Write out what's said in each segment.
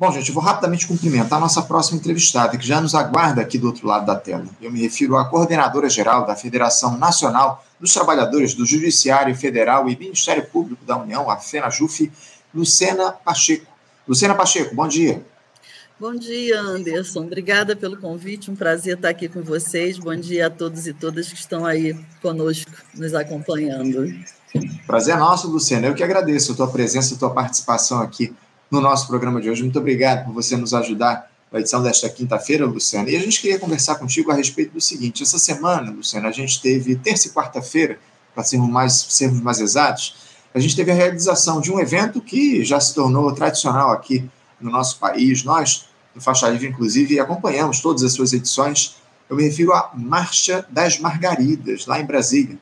Bom, gente, eu vou rapidamente cumprimentar a nossa próxima entrevistada, que já nos aguarda aqui do outro lado da tela. Eu me refiro à coordenadora-geral da Federação Nacional dos Trabalhadores do Judiciário Federal e Ministério Público da União, a FENAJUF, Lucena Pacheco. Lucena Pacheco, bom dia. Bom dia, Anderson. Obrigada pelo convite. Um prazer estar aqui com vocês. Bom dia a todos e todas que estão aí conosco, nos acompanhando. Prazer nosso, Luciana. Eu que agradeço a tua presença, a tua participação aqui no nosso programa de hoje. Muito obrigado por você nos ajudar na edição desta quinta-feira, Luciana. E a gente queria conversar contigo a respeito do seguinte: essa semana, Luciana, a gente teve terça e quarta-feira, para sermos mais, sermos mais exatos, a gente teve a realização de um evento que já se tornou tradicional aqui no nosso país. Nós, do Faixa Livre, inclusive, acompanhamos todas as suas edições. Eu me refiro à Marcha das Margaridas, lá em Brasília.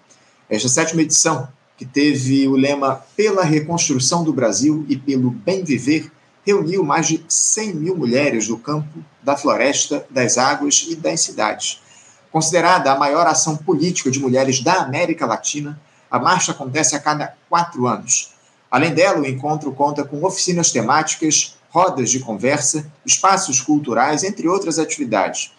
Esta sétima edição que teve o lema Pela Reconstrução do Brasil e pelo Bem Viver, reuniu mais de 100 mil mulheres do campo, da floresta, das águas e das cidades. Considerada a maior ação política de mulheres da América Latina, a marcha acontece a cada quatro anos. Além dela, o encontro conta com oficinas temáticas, rodas de conversa, espaços culturais, entre outras atividades.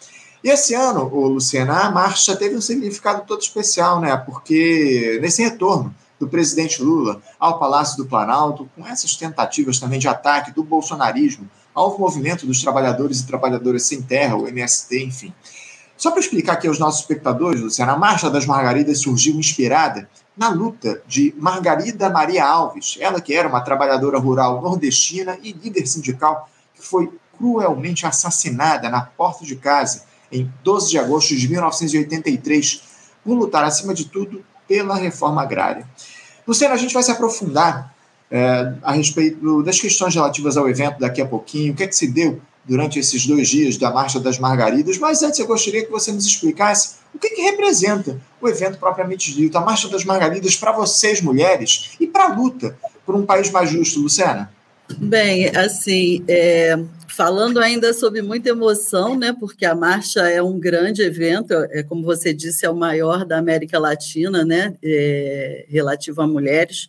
E esse ano, Luciana, a marcha teve um significado todo especial, né? Porque nesse retorno do presidente Lula ao Palácio do Planalto, com essas tentativas também de ataque do bolsonarismo ao movimento dos trabalhadores e trabalhadoras sem terra, o MST, enfim. Só para explicar aqui aos nossos espectadores, Luciana, a Marcha das Margaridas surgiu inspirada na luta de Margarida Maria Alves, ela que era uma trabalhadora rural nordestina e líder sindical que foi cruelmente assassinada na porta de casa em 12 de agosto de 1983 por lutar, acima de tudo, pela reforma agrária. Luciano, a gente vai se aprofundar é, a respeito das questões relativas ao evento daqui a pouquinho, o que é que se deu durante esses dois dias da Marcha das Margaridas, mas antes eu gostaria que você nos explicasse o que, que representa o evento propriamente dito, a Marcha das Margaridas para vocês, mulheres, e para a luta por um país mais justo, Luciana. Bem, assim, é, falando ainda sobre muita emoção, né? Porque a marcha é um grande evento, é como você disse, é o maior da América Latina, né? É, relativo a mulheres.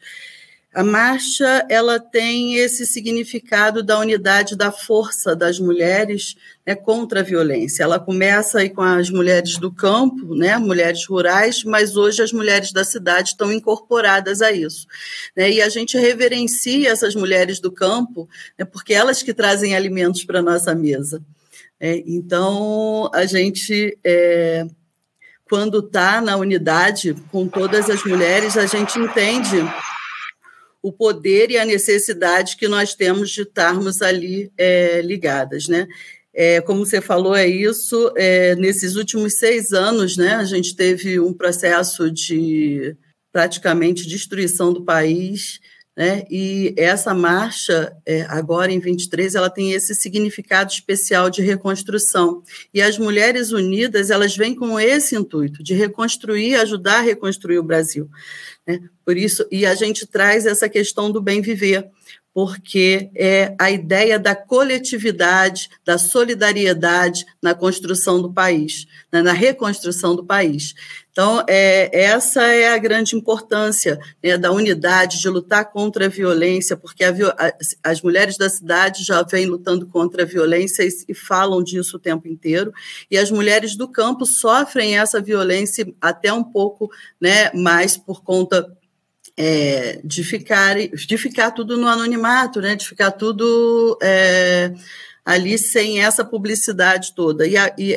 A marcha ela tem esse significado da unidade da força das mulheres né, contra a violência. Ela começa aí com as mulheres do campo, né, mulheres rurais, mas hoje as mulheres da cidade estão incorporadas a isso. Né, e a gente reverencia essas mulheres do campo, né, porque elas que trazem alimentos para nossa mesa. É, então, a gente é, quando está na unidade com todas as mulheres, a gente entende o poder e a necessidade que nós temos de estarmos ali é, ligadas, né? É, como você falou, é isso. É, nesses últimos seis anos, né, a gente teve um processo de praticamente destruição do país, né? E essa marcha, é, agora em 23, ela tem esse significado especial de reconstrução. E as Mulheres Unidas, elas vêm com esse intuito de reconstruir, ajudar a reconstruir o Brasil. Né? Por isso, e a gente traz essa questão do bem viver, porque é a ideia da coletividade, da solidariedade na construção do país, né, na reconstrução do país. Então, é, essa é a grande importância né, da unidade, de lutar contra a violência, porque a, as mulheres da cidade já vêm lutando contra a violência e, e, falam disso o tempo inteiro, e as mulheres do campo sofrem essa violência até um pouco né, mais por conta é, de, ficar, de ficar tudo no anonimato, né, de ficar tudo é, ali sem essa publicidade toda. E, a, e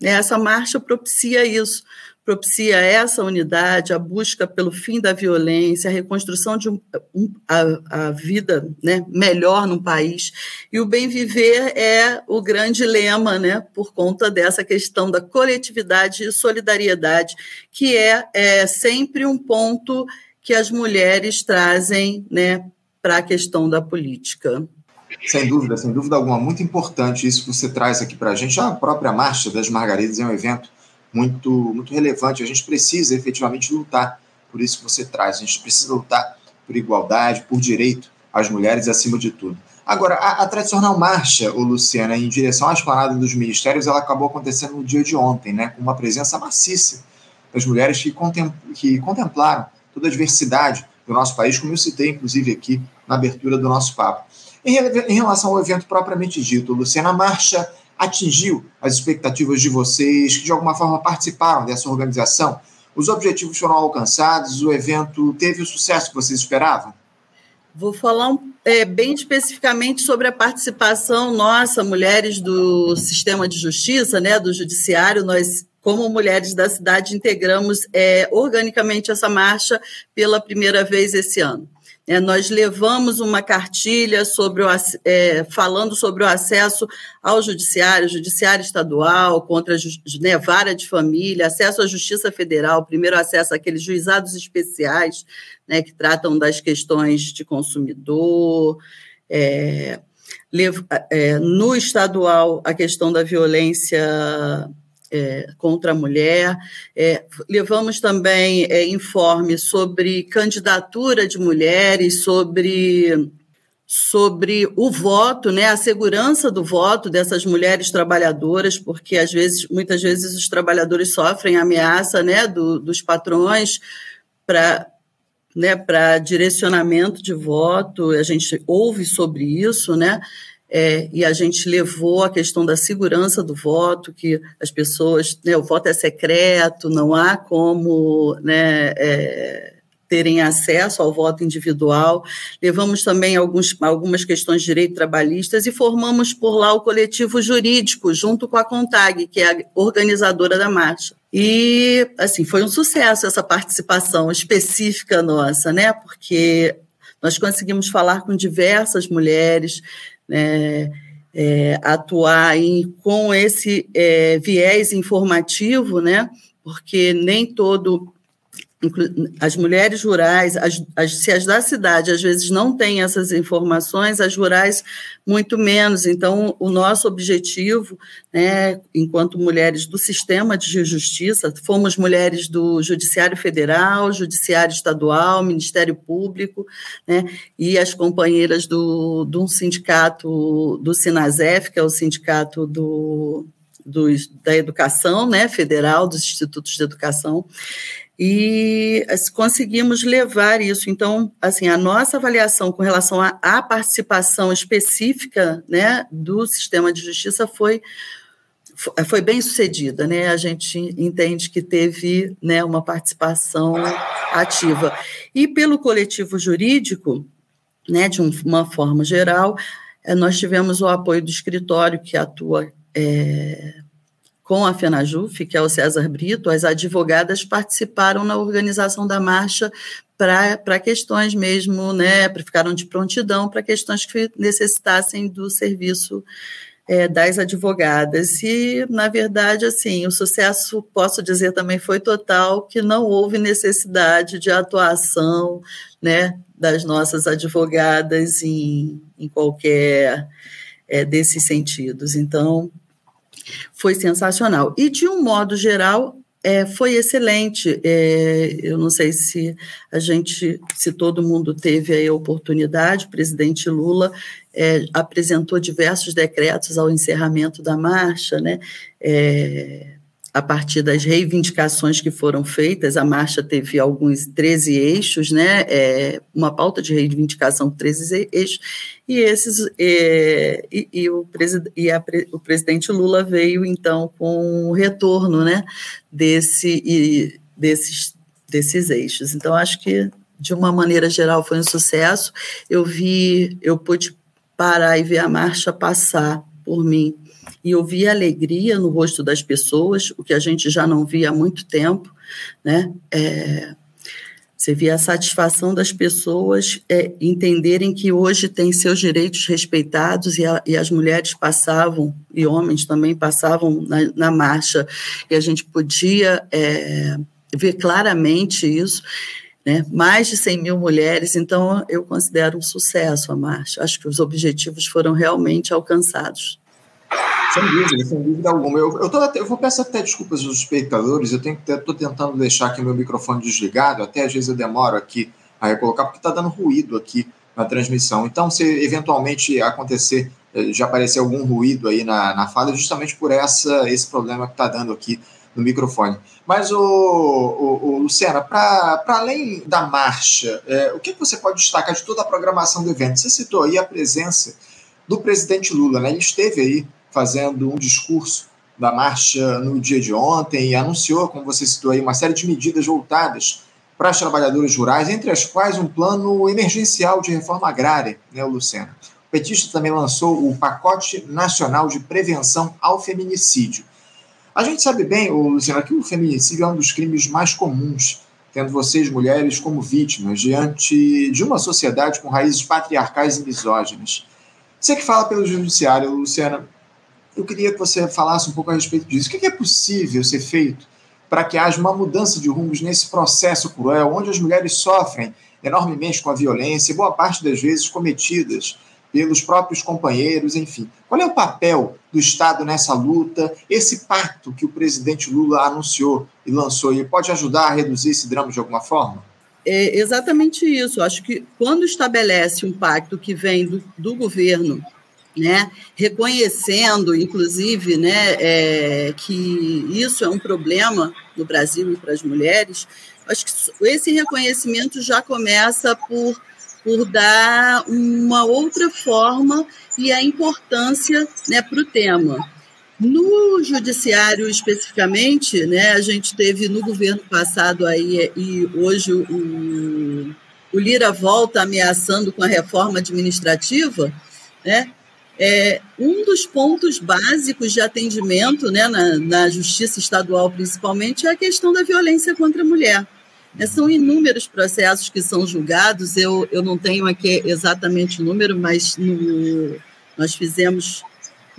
essa marcha propicia isso, propicia essa unidade, a busca pelo fim da violência, a reconstrução de um, um, a, a, vida né, melhor no país. E o bem viver é o grande lema, né, por conta dessa questão da coletividade e solidariedade, que é, é sempre um ponto que as mulheres trazem né, para a questão da política. Sem dúvida, sem dúvida alguma, muito importante isso que você traz aqui para a gente. A própria Marcha das Margaridas é um evento muito, muito relevante. A gente precisa efetivamente lutar por isso que você traz. A gente precisa lutar por igualdade, por direito às mulheres acima de tudo. Agora, a, a tradicional marcha, o Luciana, em direção à esplanada dos ministérios, ela acabou acontecendo no dia de ontem, né, com uma presença maciça das mulheres que, contem, que contemplaram toda a diversidade do nosso país, como eu citei, inclusive, aqui na abertura do nosso papo. Em, em relação ao evento propriamente dito, Luciana, a marcha atingiu as expectativas de vocês que de alguma forma participaram dessa organização? Os objetivos foram alcançados? O evento teve o sucesso que vocês esperavam? Vou falar é, bem especificamente sobre a participação nossa, mulheres do sistema de justiça, né, do judiciário. Nós, como mulheres da cidade, integramos é, organicamente essa marcha pela primeira vez esse ano. É, nós levamos uma cartilha sobre o, é, falando sobre o acesso ao judiciário, judiciário estadual, contra né, vara de família, acesso à justiça federal, primeiro acesso àqueles juizados especiais né, que tratam das questões de consumidor. É, é no estadual, a questão da violência é, contra a mulher. É, levamos também é, informes sobre candidatura de mulheres, sobre sobre o voto, né, a segurança do voto dessas mulheres trabalhadoras, porque às vezes, muitas vezes os trabalhadores sofrem ameaça, né, do, dos patrões para né, para direcionamento de voto. A gente ouve sobre isso, né? É, e a gente levou a questão da segurança do voto, que as pessoas, né, o voto é secreto, não há como né, é, terem acesso ao voto individual. Levamos também alguns, algumas questões de direito trabalhistas e formamos por lá o coletivo jurídico, junto com a CONTAG, que é a organizadora da marcha. E, assim, foi um sucesso essa participação específica nossa, né? Porque nós conseguimos falar com diversas mulheres, né, é, atuar em, com esse é, viés informativo, né, porque nem todo as mulheres rurais, as, as, se as da cidade às vezes não têm essas informações, as rurais muito menos. Então, o nosso objetivo, né, enquanto mulheres do sistema de justiça, fomos mulheres do Judiciário Federal, Judiciário Estadual, Ministério Público, né, e as companheiras do, do sindicato do Sinasef, que é o sindicato do, da educação né, federal, dos institutos de educação, e assim, conseguimos levar isso. Então, assim, a nossa avaliação com relação à, participação específica né, do sistema de justiça foi foi bem sucedida, né? A gente entende que teve né, uma participação ativa. E pelo coletivo jurídico, né, de uma forma geral, eh, nós tivemos o apoio do escritório que atua é, com a FENAJUF, que é o César Brito, as advogadas participaram na organização da marcha para questões mesmo, né, ficaram de prontidão para questões que necessitassem do serviço é, das advogadas. E, na verdade, assim, o sucesso, posso dizer também, foi total, que não houve necessidade de atuação né, das nossas advogadas em, em qualquer é, desses sentidos. Então, foi sensacional. E, de um modo geral, é, foi excelente. É, eu não sei se a gente, se todo mundo teve a oportunidade, o presidente Lula é, apresentou diversos decretos ao encerramento da marcha, né? A partir das reivindicações que foram feitas, a marcha teve alguns 13 eixos, né, é, uma pauta de reivindicação com 13 eixos, e esses é, e, e, o, e a, o presidente Lula veio então com o retorno, né, desse e, desses desses eixos. Então acho que de uma maneira geral foi um sucesso. Eu vi, eu pude parar e ver a marcha passar por mim e eu vi alegria no rosto das pessoas, o que a gente já não via há muito tempo, né? É, você via a satisfação das pessoas é, entenderem que hoje tem seus direitos respeitados e, a, e, as mulheres passavam, e homens também passavam na, na marcha, e a gente podia é, ver claramente isso. Né? Mais de 100 mil mulheres, então eu considero um sucesso a marcha. Acho que os objetivos foram realmente alcançados. Sem dúvida, sem dúvida alguma. Eu, eu, tô, eu vou peço até desculpas aos espectadores, eu estou tentando deixar aqui meu microfone desligado, até às vezes eu demoro aqui a recolocar, porque está dando ruído aqui na transmissão. Então, se eventualmente acontecer, eh, já aparecer algum ruído aí na, na fala, é justamente por essa, esse problema que está dando aqui no microfone. Mas, o, o, o Luciana, para além da marcha, é, o que você pode destacar de toda a programação do evento? Você citou aí a presença do presidente Lula, né? Ele esteve aí fazendo um discurso da marcha no dia de ontem e anunciou, como você citou aí, uma série de medidas voltadas para os trabalhadores rurais, entre as quais um plano emergencial de reforma agrária, né, Luciana? O petista também lançou o Pacote Nacional de Prevenção ao Feminicídio. A gente sabe bem, Luciana, que o feminicídio é um dos crimes mais comuns, tendo vocês, mulheres, como vítimas, diante de uma sociedade com raízes patriarcais e misóginas. Você que fala pelo judiciário, Luciana, eu queria que você falasse um pouco a respeito disso. O que é possível ser feito para que haja uma mudança de rumos nesse processo cruel, onde as mulheres sofrem enormemente com a violência, boa parte das vezes cometidas pelos próprios companheiros, enfim. Qual é o papel do Estado nessa luta? Esse pacto que o presidente Lula anunciou e lançou, pode ajudar a reduzir esse drama de alguma forma? É exatamente isso. Acho que quando estabelece um pacto que vem do, do governo, né, reconhecendo, inclusive, né, é, que isso é um problema no Brasil e para as mulheres, acho que esse reconhecimento já começa por por dar uma outra forma e a importância né, para o tema. No judiciário especificamente, né, a gente teve no governo passado aí e hoje o, o Lira volta ameaçando com a reforma administrativa, né, é, um dos pontos básicos de atendimento né, na, na justiça estadual, principalmente, é a questão da violência contra a mulher. É, são inúmeros processos que são julgados, eu, eu não tenho aqui exatamente o número, mas no, nós fizemos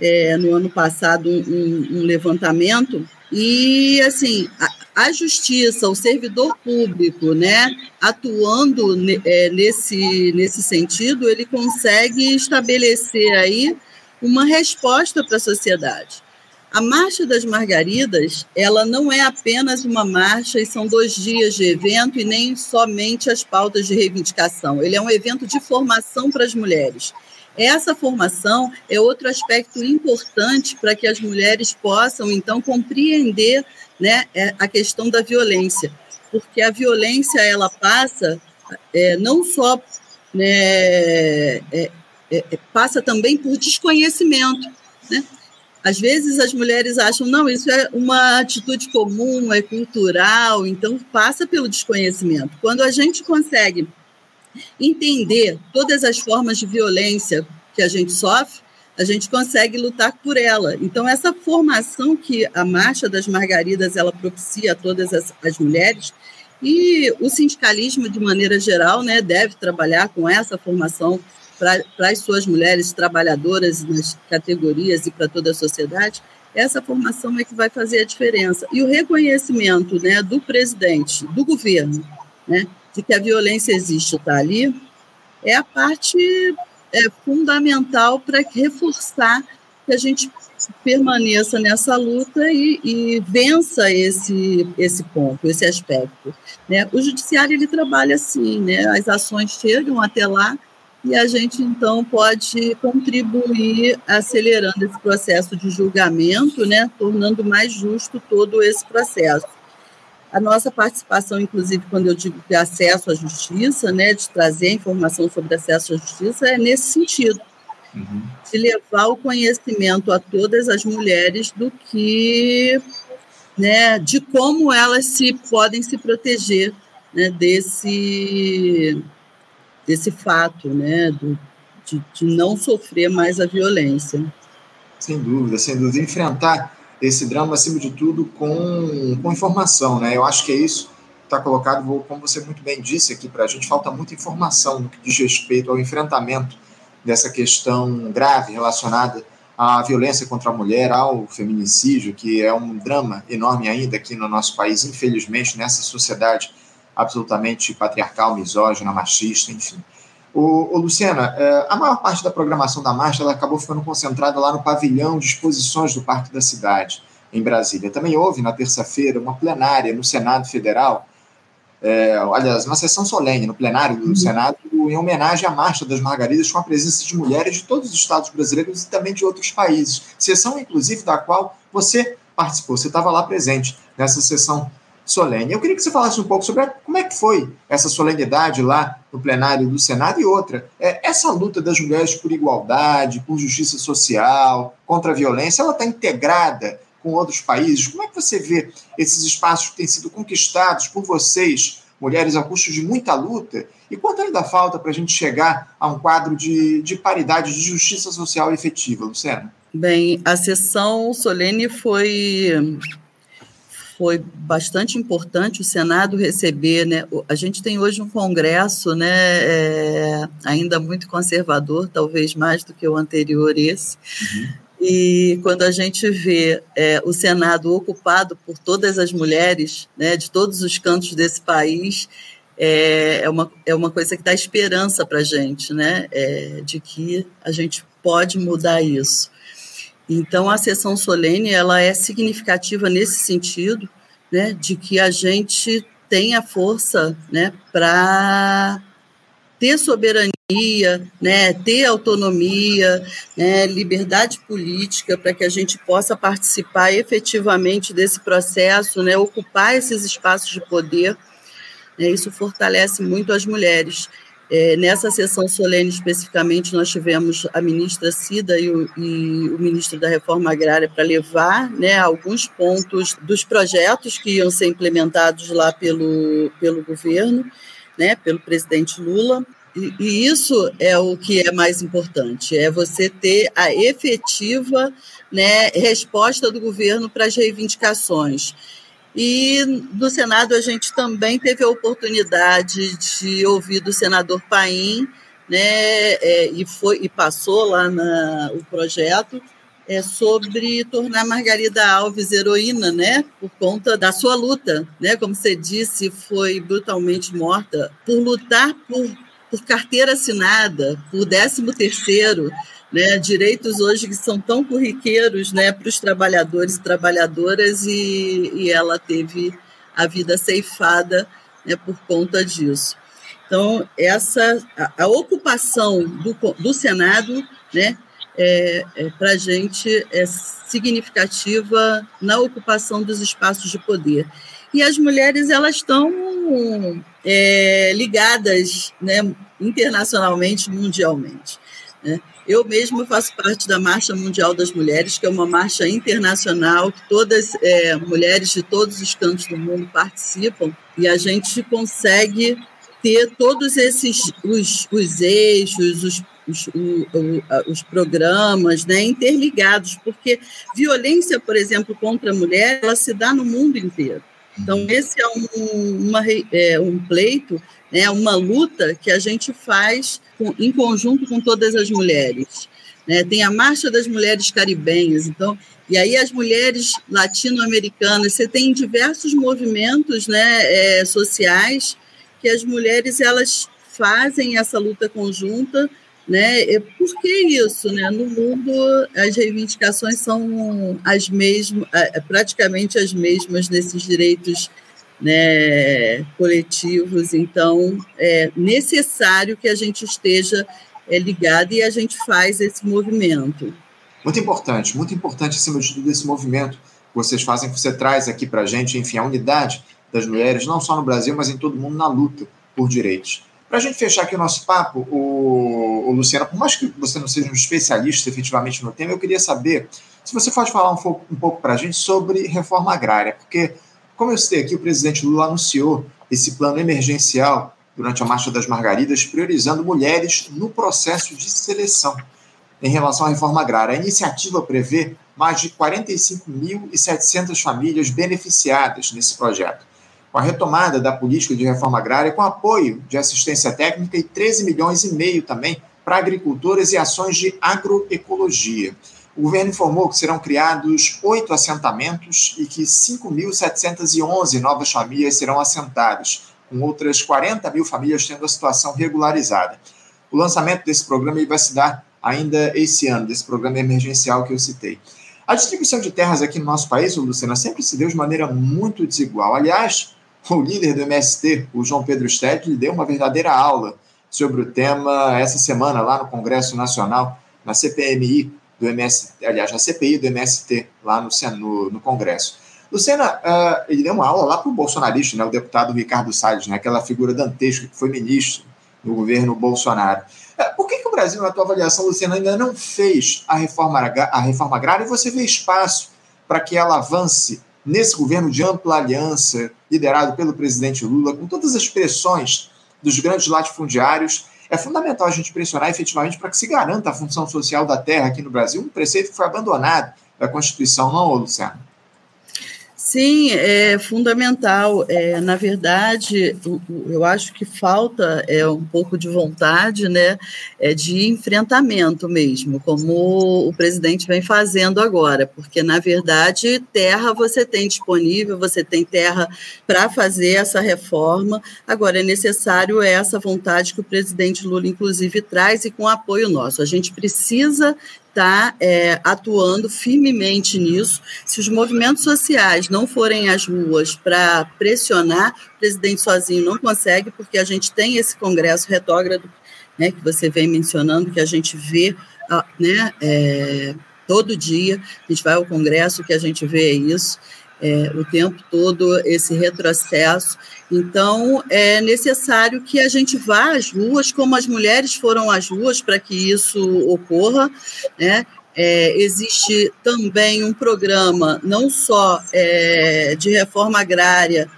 é, no ano passado um, um, levantamento e assim a, a, justiça, o servidor público, né, atuando é, nesse nesse sentido, ele consegue estabelecer aí uma resposta para a sociedade. A Marcha das Margaridas, ela não é apenas uma marcha e são dois dias de evento e nem somente as pautas de reivindicação. Ele é um evento de formação para as mulheres. Essa formação é outro aspecto importante para que as mulheres possam, então, compreender né, é, a questão da violência, porque a violência ela passa é, não só né, é, é, é passa também por desconhecimento. Né? Às vezes as mulheres acham, não, isso é uma atitude comum, é cultural, então passa pelo desconhecimento. Quando a gente consegue entender todas as formas de violência que a gente sofre, a gente consegue lutar por ela. Então, essa formação que a Marcha das Margaridas ela propicia a todas as, as mulheres, e o sindicalismo, de maneira geral, né, deve trabalhar com essa formação para as suas mulheres trabalhadoras nas categorias e para toda a sociedade, essa formação é que vai fazer a diferença. E o reconhecimento né, do presidente, do governo, né, de que a violência existe está ali, é a parte é, fundamental para reforçar que a gente permaneça nessa luta e, e, vença esse, esse ponto, esse aspecto. Né? O judiciário ele trabalha assim, né? as ações chegam até lá, e a gente então pode contribuir acelerando esse processo de julgamento, né, tornando mais justo todo esse processo. A nossa participação, inclusive, quando eu digo de acesso à justiça, né, de trazer informação sobre acesso à justiça, é nesse sentido, uhum. de levar o conhecimento a todas as mulheres do que, né, de como elas se podem se proteger né, desse desse fato, né, do, de, de não sofrer mais a violência. Sem dúvida, sem dúvida. Enfrentar esse drama, acima de tudo, com, com informação, né? Eu acho que é isso está colocado, como você muito bem disse aqui para a gente, falta muita informação no que diz respeito ao enfrentamento dessa questão grave relacionada à violência contra a mulher, ao feminicídio, que é um drama enorme ainda aqui no nosso país, infelizmente, nessa sociedade absolutamente patriarcal, misógina, machista, enfim. O, o Luciana, é, a maior parte da programação da marcha ela acabou ficando concentrada lá no pavilhão de exposições do Parque da Cidade, em Brasília. Também houve, na terça-feira, uma plenária no Senado Federal, é, aliás, uma sessão solene no plenário do uhum. Senado, em homenagem à Marcha das Margaridas, com a presença de mulheres de todos os estados brasileiros e também de outros países. Sessão, inclusive, da qual você participou, você estava lá presente. nessa sessão solene. Eu queria que você falasse um pouco sobre a, como é que foi essa solenidade lá no plenário do Senado e outra. É, essa luta das mulheres por igualdade, por justiça social, contra a violência, ela está integrada com outros países. Como é que você vê esses espaços que têm sido conquistados por vocês, mulheres, a custo de muita luta? E quanto ainda falta para a gente chegar a um quadro de, de paridade, de justiça social efetiva, Luciana? Bem, a sessão solene foi foi bastante importante o Senado receber, né? A gente tem hoje um Congresso, né, é, ainda muito conservador, talvez mais do que o anterior esse. Uhum. E quando a gente vê é, o Senado ocupado por todas as mulheres, né, de todos os cantos desse país, é, é, uma, é uma coisa que dá esperança para a gente, né, é, de que a gente pode mudar isso. Então, a sessão solene ela é significativa nesse sentido, né, de que a gente tenha força né, para ter soberania, né, ter autonomia, né, liberdade política, para que a gente possa participar efetivamente desse processo, né, ocupar esses espaços de poder. Né, isso fortalece muito as mulheres. É, nessa sessão solene, especificamente, nós tivemos a ministra Cida e o, e o ministro da Reforma Agrária para levar né, alguns pontos dos projetos que iam ser implementados lá pelo, pelo governo, né, pelo presidente Lula. E, e isso é o que é mais importante, é você ter a efetiva né, resposta do governo para as reivindicações. E no Senado a gente também teve a oportunidade de ouvir do senador Paim, né, é, e foi e passou lá na, o projeto é sobre tornar Margarida Alves heroína, né, por conta da sua luta, né, como você disse, foi brutalmente morta por lutar por, por carteira assinada, por 13 terceiro, né, direitos hoje que são tão corriqueiros né, para os trabalhadores e trabalhadoras, e, e ela teve a vida ceifada né, por conta disso. Então, essa a, a ocupação do, do Senado né, é, é para a gente é significativa na ocupação dos espaços de poder. E as mulheres elas estão é, ligadas né, internacionalmente, mundialmente. Né? Eu mesma faço parte da Marcha Mundial das Mulheres, que é uma marcha internacional, que todas é, mulheres de todos os cantos do mundo participam, e a gente consegue ter todos esses os, os eixos, os, os, os, programas né, interligados, porque violência, por exemplo, contra a mulher, ela se dá no mundo inteiro. Então, esse é um, uma, é, um pleito, né, uma luta que a gente faz em conjunto com todas as mulheres. Né? Tem a Marcha das Mulheres Caribenhas, então, e aí as mulheres latino-americanas, você tem diversos movimentos né, é, sociais que as mulheres elas fazem essa luta conjunta, né? Por que isso, né? No mundo as reivindicações são as mesmas, praticamente as mesmas nesses direitos né, coletivos, então é necessário que a gente esteja é, ligado e a gente faz esse movimento. Muito importante, muito importante acima de tudo esse movimento que vocês fazem, que você traz aqui para a gente, enfim, a unidade das mulheres, não só no Brasil, mas em todo mundo na luta por direitos. Para a gente fechar aqui o nosso papo, o, o Luciano, por mais que você não seja um especialista efetivamente no tema, eu queria saber se você pode falar um um pouco para a gente sobre reforma agrária, porque como eu citei aqui, o presidente Lula anunciou esse plano emergencial durante a Marcha das Margaridas, priorizando mulheres no processo de seleção em relação à reforma agrária. A iniciativa prevê mais de 45.700 famílias beneficiadas nesse projeto. Com a retomada da política de reforma agrária, com apoio de assistência técnica e 13 milhões e meio também para agricultores e ações de agroecologia. O governo informou que serão criados oito assentamentos e que 5.711 novas famílias serão assentadas, com outras 40 mil famílias tendo a situação regularizada. O lançamento desse programa vai se dar ainda esse ano, desse programa emergencial que eu citei. A distribuição de terras aqui no nosso país, Luciana, sempre se deu de maneira muito desigual. Aliás, o líder do MST, o João Pedro Stedley, deu uma verdadeira aula sobre o tema essa semana lá no Congresso Nacional, na CPMI, do MST, aliás, a CPI do MST, lá no, no, no Congresso. Luciana, uh, ele deu uma aula lá para o bolsonarista, né, o deputado Ricardo Salles, né, aquela figura dantesca que foi ministro no governo Bolsonaro. Uh, por que, que o Brasil, na tua avaliação, Luciana, ainda não fez a reforma, a reforma agrária e você vê espaço para que ela avance nesse governo de ampla aliança, liderado pelo presidente Lula, com todas as pressões dos grandes latifundiários? É fundamental a gente pressionar efetivamente para que se garanta a função social da terra aqui no Brasil, um preceito que foi abandonado da Constituição, não, Luciano? Sim, é fundamental. É, na verdade, eu acho que falta é um pouco de vontade, né, é de enfrentamento mesmo, como o presidente vem fazendo agora, porque na verdade terra você tem disponível, você tem terra para fazer essa reforma. Agora é necessário essa vontade que o presidente Lula inclusive traz e com apoio nosso. A gente precisa está é, atuando firmemente nisso. Se os movimentos sociais não forem às ruas para pressionar, o presidente sozinho não consegue, porque a gente tem esse Congresso retrógrado, né, que você vem mencionando, que a gente vê né, é, todo dia, a gente vai ao Congresso, que a gente vê isso é, o tempo todo esse retrocesso. Então, é necessário que a gente vá às ruas, como as mulheres foram às ruas para que isso ocorra. Né? É, existe também um programa, não só é, de reforma agrária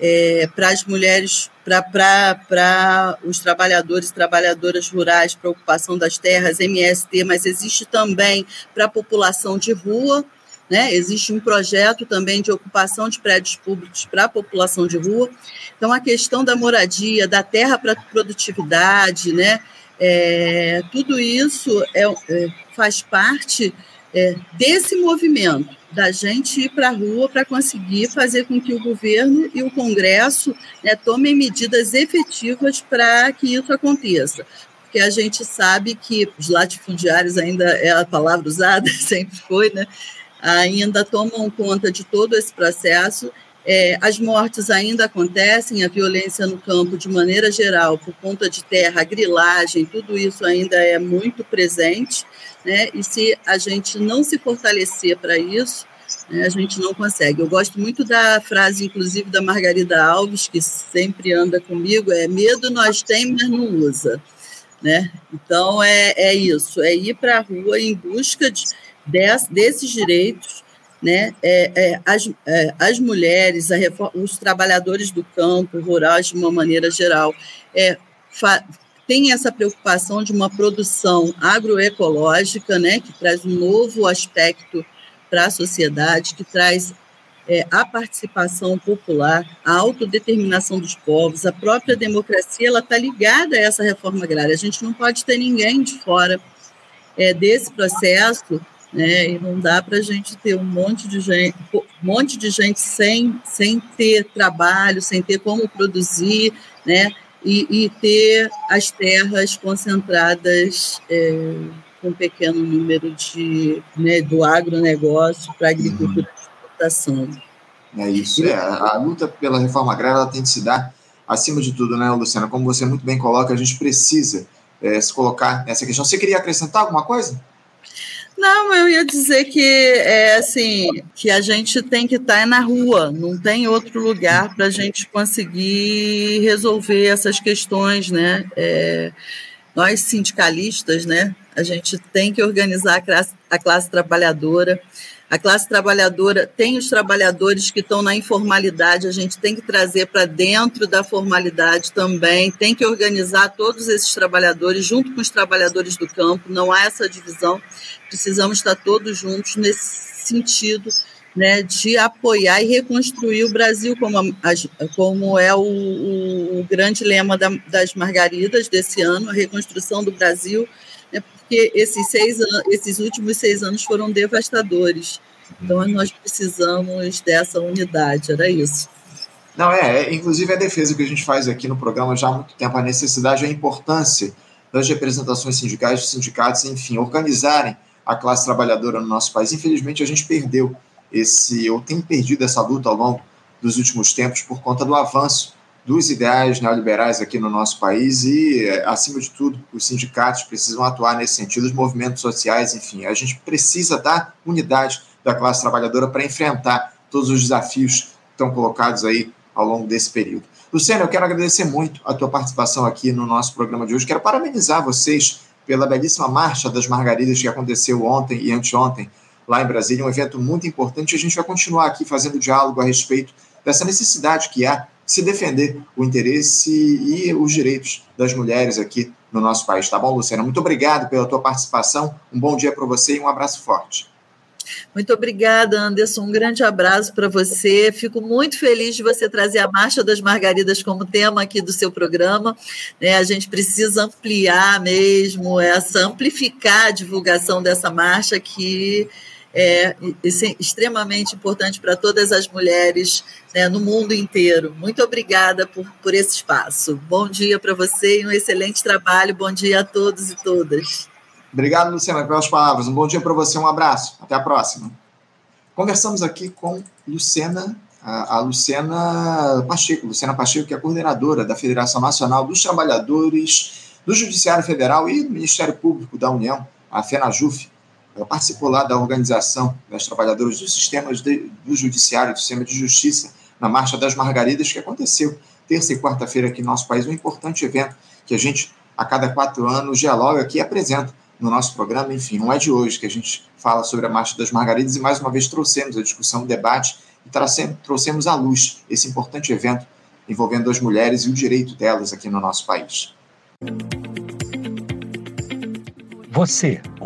é, para as mulheres, para os trabalhadores e trabalhadoras rurais, para ocupação das terras, MST, mas existe também para a população de rua, né? Existe um projeto também de ocupação de prédios públicos para a população de rua. Então, a questão da moradia, da terra para produtividade, né? É, tudo isso é, é, faz parte é, desse movimento da gente ir para a rua para conseguir fazer com que o governo e o Congresso né, tomem medidas efetivas para que isso aconteça. Porque a gente sabe que os latifundiários ainda é a palavra usada, sempre foi, né? Ainda tomam conta de todo esse processo. É, as mortes ainda acontecem, a violência no campo, de maneira geral, por conta de terra, grilagem, tudo isso ainda é muito presente. Né? E se a gente não se fortalecer para isso, né, a gente não consegue. Eu gosto muito da frase, inclusive, da Margarida Alves, que sempre anda comigo: é medo nós temos, mas não usa. Né? Então, é, é isso: é ir para a rua em busca de des, desses direitos, né, é, é, as, é, as mulheres, os trabalhadores do campo rural, de uma maneira geral, é, tem essa preocupação de uma produção agroecológica, né, que traz um novo aspecto para a sociedade, que traz é, a participação popular, a autodeterminação dos povos, a própria democracia, ela está ligada a essa reforma agrária. A gente não pode ter ninguém de fora é, desse processo né? E não dá para a gente ter um monte de gente, um monte de gente sem, sem ter trabalho, sem ter como produzir, né? E, e ter as terras concentradas é, com um pequeno número de né, do agronegócio para agricultura uhum. de exportação. É isso. É, a luta pela reforma agrária ela tem que se dar acima de tudo, né, Luciana? Como você muito bem coloca, a gente precisa é, se colocar nessa questão. Você queria acrescentar alguma coisa? Não, eu ia dizer que é assim que a gente tem que estar tá na rua, não tem outro lugar para a gente conseguir resolver essas questões, né? É, nós sindicalistas, né? A gente tem que organizar a classe, a classe trabalhadora. A classe trabalhadora tem os trabalhadores que estão na informalidade, a gente tem que trazer para dentro da formalidade também, tem que organizar todos esses trabalhadores junto com os trabalhadores do campo, não há essa divisão, precisamos estar todos juntos nesse sentido né, de apoiar e reconstruir o Brasil, como, a, como é o, o, grande lema da, das Margaridas desse ano, a reconstrução do Brasil porque esses, seis esses últimos seis anos foram devastadores. Então, nós precisamos dessa unidade, era isso. Não, é, é, inclusive a defesa que a gente faz aqui no programa já há muito tempo, a necessidade e a importância das representações sindicais, dos sindicatos, enfim, organizarem a classe trabalhadora no nosso país. Infelizmente, a gente perdeu esse, ou tem perdido essa luta ao longo dos últimos tempos por conta do avanço dos ideais neoliberais aqui no nosso país e, acima de tudo, os sindicatos precisam atuar nesse sentido, os movimentos sociais, enfim, a gente precisa da unidade da classe trabalhadora para enfrentar todos os desafios que estão colocados aí ao longo desse período. Luciano, eu quero agradecer muito a tua participação aqui no nosso programa de hoje. Quero parabenizar vocês pela belíssima Marcha das Margaridas que aconteceu ontem e anteontem lá em Brasília, um evento muito importante. A gente vai continuar aqui fazendo diálogo a respeito dessa necessidade que há se defender o interesse e os direitos das mulheres aqui no nosso país. Tá bom, Luciana? Muito obrigado pela tua participação. Um bom dia para você e um abraço forte. Muito obrigada, Anderson. Um grande abraço para você. Fico muito feliz de você trazer a Marcha das Margaridas como tema aqui do seu programa. Né, a gente precisa ampliar mesmo essa, amplificar a divulgação dessa marcha que é extremamente importante para todas as mulheres né, no mundo inteiro. Muito obrigada por, por esse espaço. Bom dia para você e um excelente trabalho. Bom dia a todos e todas. Obrigado, Luciana, pelas palavras. Um bom dia para você, um abraço. Até a próxima. Conversamos aqui com Lucena, a, a Luciana Pacheco, Luciana Pacheco, que é coordenadora da Federação Nacional dos Trabalhadores do Judiciário Federal e do Ministério Público da União, a FENAJUF. Participou lá da organização das trabalhadoras dos sistemas de, do Judiciário, do Sistema de Justiça, na Marcha das Margaridas, que aconteceu terça e quarta-feira aqui no nosso país, um importante evento que a gente, a cada quatro anos, dialoga aqui e apresenta no nosso programa. Enfim, não é de hoje que a gente fala sobre a Marcha das Margaridas e mais uma vez trouxemos a discussão, o debate e trouxemos à luz esse importante evento envolvendo as mulheres e o direito delas aqui no nosso país. Você,